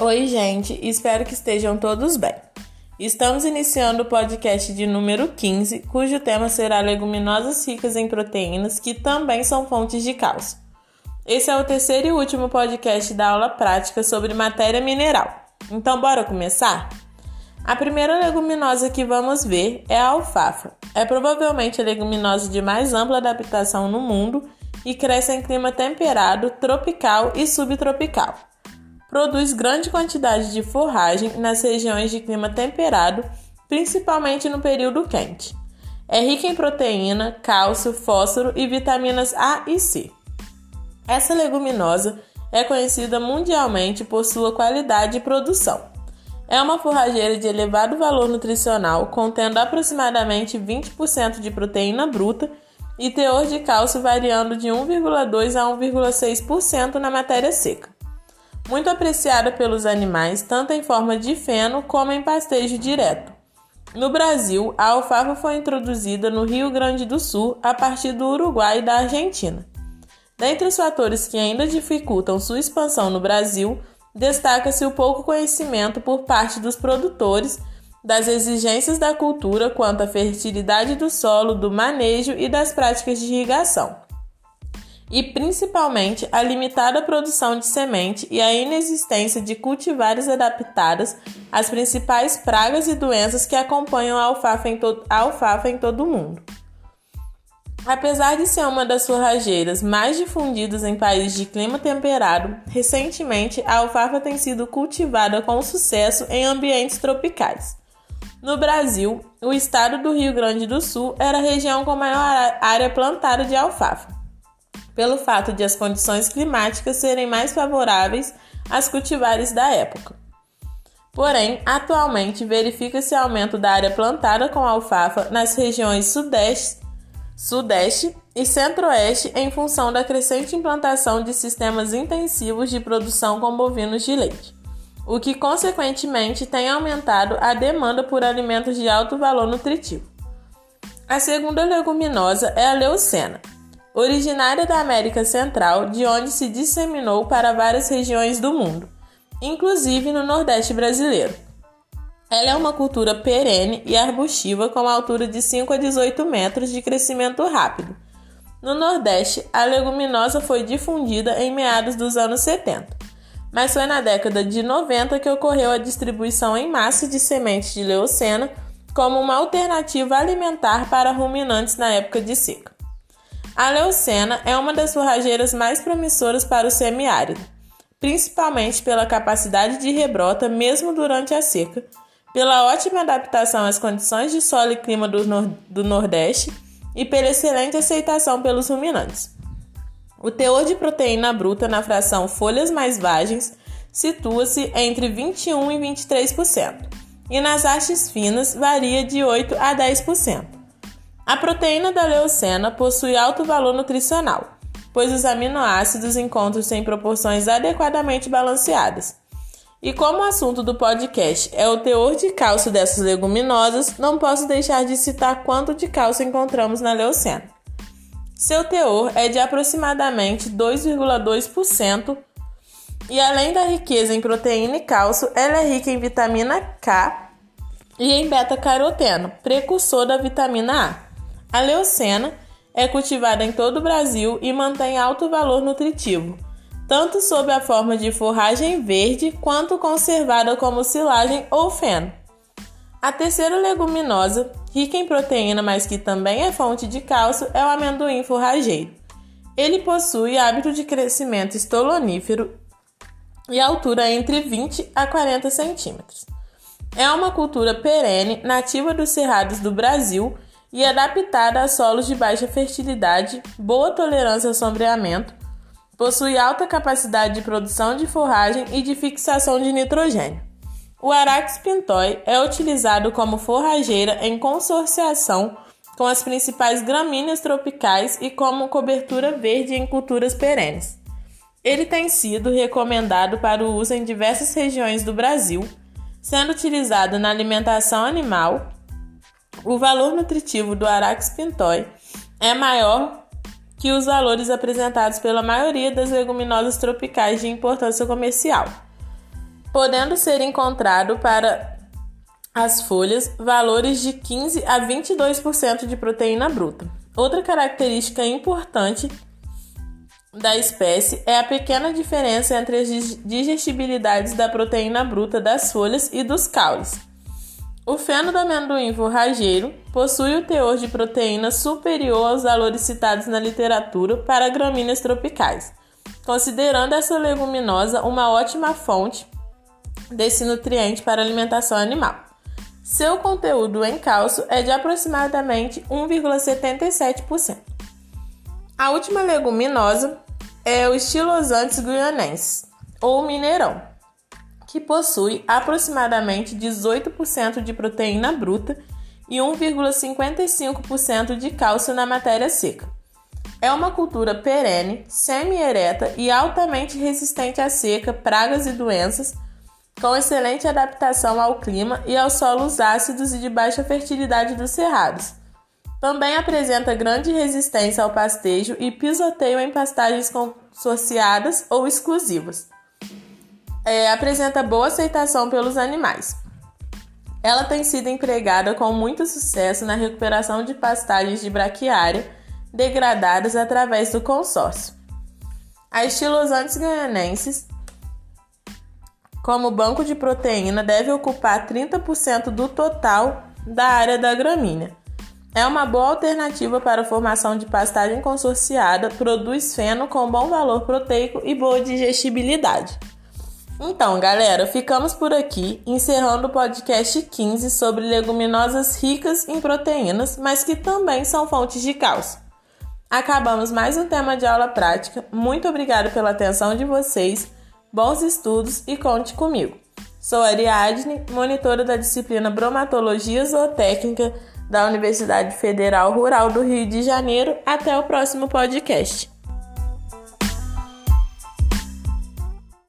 Oi, gente, espero que estejam todos bem. Estamos iniciando o podcast de número 15, cujo tema será leguminosas ricas em proteínas, que também são fontes de cálcio. Esse é o terceiro e último podcast da aula prática sobre matéria mineral. Então, bora começar? A primeira leguminosa que vamos ver é a alfafa. É provavelmente a leguminosa de mais ampla adaptação no mundo e cresce em clima temperado, tropical e subtropical. Produz grande quantidade de forragem nas regiões de clima temperado, principalmente no período quente. É rica em proteína, cálcio, fósforo e vitaminas A e C. Essa leguminosa é conhecida mundialmente por sua qualidade e produção. É uma forrageira de elevado valor nutricional, contendo aproximadamente 20% de proteína bruta e teor de cálcio variando de 1,2 a 1,6% na matéria seca. Muito apreciada pelos animais, tanto em forma de feno como em pastejo direto. No Brasil, a alfafa foi introduzida no Rio Grande do Sul a partir do Uruguai e da Argentina. Dentre os fatores que ainda dificultam sua expansão no Brasil, destaca-se o pouco conhecimento por parte dos produtores das exigências da cultura quanto à fertilidade do solo, do manejo e das práticas de irrigação, e principalmente a limitada produção de semente e a inexistência de cultivares adaptadas às principais pragas e doenças que acompanham a alfafa em, a alfafa em todo o mundo. Apesar de ser uma das forrageiras mais difundidas em países de clima temperado, recentemente a alfafa tem sido cultivada com sucesso em ambientes tropicais. No Brasil, o estado do Rio Grande do Sul era a região com maior área plantada de alfafa, pelo fato de as condições climáticas serem mais favoráveis às cultivares da época. Porém, atualmente verifica-se aumento da área plantada com alfafa nas regiões Sudeste, Sudeste e Centro-Oeste em função da crescente implantação de sistemas intensivos de produção com bovinos de leite o que consequentemente tem aumentado a demanda por alimentos de alto valor nutritivo. A segunda leguminosa é a leucena, originária da América Central, de onde se disseminou para várias regiões do mundo, inclusive no Nordeste brasileiro. Ela é uma cultura perene e arbustiva com altura de 5 a 18 metros de crescimento rápido. No Nordeste, a leguminosa foi difundida em meados dos anos 70 mas foi na década de 90 que ocorreu a distribuição em massa de sementes de leucena como uma alternativa alimentar para ruminantes na época de seca. A leucena é uma das forrageiras mais promissoras para o semiárido, principalmente pela capacidade de rebrota mesmo durante a seca, pela ótima adaptação às condições de solo e clima do, nor do Nordeste e pela excelente aceitação pelos ruminantes. O teor de proteína bruta na fração folhas mais vagens situa-se entre 21 e 23%, e nas hastes finas varia de 8 a 10%. A proteína da leucena possui alto valor nutricional, pois os aminoácidos encontram-se em proporções adequadamente balanceadas. E como o assunto do podcast é o teor de cálcio dessas leguminosas, não posso deixar de citar quanto de cálcio encontramos na leucena. Seu teor é de aproximadamente 2,2% e além da riqueza em proteína e cálcio, ela é rica em vitamina K e em beta-caroteno, precursor da vitamina A. A leucena é cultivada em todo o Brasil e mantém alto valor nutritivo, tanto sob a forma de forragem verde quanto conservada como silagem ou feno. A terceira leguminosa, rica em proteína, mas que também é fonte de cálcio, é o amendoim forrageiro. Ele possui hábito de crescimento estolonífero e altura entre 20 a 40 centímetros. É uma cultura perene, nativa dos cerrados do Brasil e adaptada a solos de baixa fertilidade, boa tolerância ao sombreamento, possui alta capacidade de produção de forragem e de fixação de nitrogênio. O Arax pintoi é utilizado como forrageira em consorciação com as principais gramíneas tropicais e como cobertura verde em culturas perenes. Ele tem sido recomendado para o uso em diversas regiões do Brasil, sendo utilizado na alimentação animal. O valor nutritivo do Arax pintoi é maior que os valores apresentados pela maioria das leguminosas tropicais de importância comercial. podendo ser encontrado para as folhas valores de 15 a 22% de proteína bruta. Outra característica importante da espécie é a pequena diferença entre as digestibilidades da proteína bruta das folhas e dos caules. O feno do amendoim forrageiro possui o teor de proteína superior aos valores citados na literatura para gramíneas tropicais, considerando essa leguminosa uma ótima fonte desse nutriente para alimentação animal. Seu conteúdo em cálcio é de aproximadamente 1,77%. A última leguminosa é o Estilosantes guianensis, ou mineirão que possui aproximadamente 18% de proteína bruta e 1,55% de cálcio na matéria seca. É uma cultura perene, semi-ereta e altamente resistente à seca, pragas e doenças, com excelente adaptação ao clima e aos solos ácidos e de baixa fertilidade dos cerrados. Também apresenta grande resistência ao pastejo e pisoteio em pastagens consorciadas ou exclusivas é, apresenta boa aceitação pelos animais. Ela tem sido empregada com muito sucesso na recuperação de pastagens de braquiária degradadas através do consórcio. A Estilosantes ganhanenses, como banco de proteína, deve ocupar 30% do total da área da gramínea. É uma boa alternativa para a formação de pastagem consorciada, produz feno com bom valor proteico e boa digestibilidade. Então, galera, ficamos por aqui, encerrando o podcast 15 sobre leguminosas ricas em proteínas, mas que também são fontes de cálcio. Acabamos mais um tema de aula prática. Muito obrigada pela atenção de vocês, bons estudos e conte comigo. Sou Ariadne, monitora da disciplina Bromatologia Zootécnica da Universidade Federal Rural do Rio de Janeiro. Até o próximo podcast.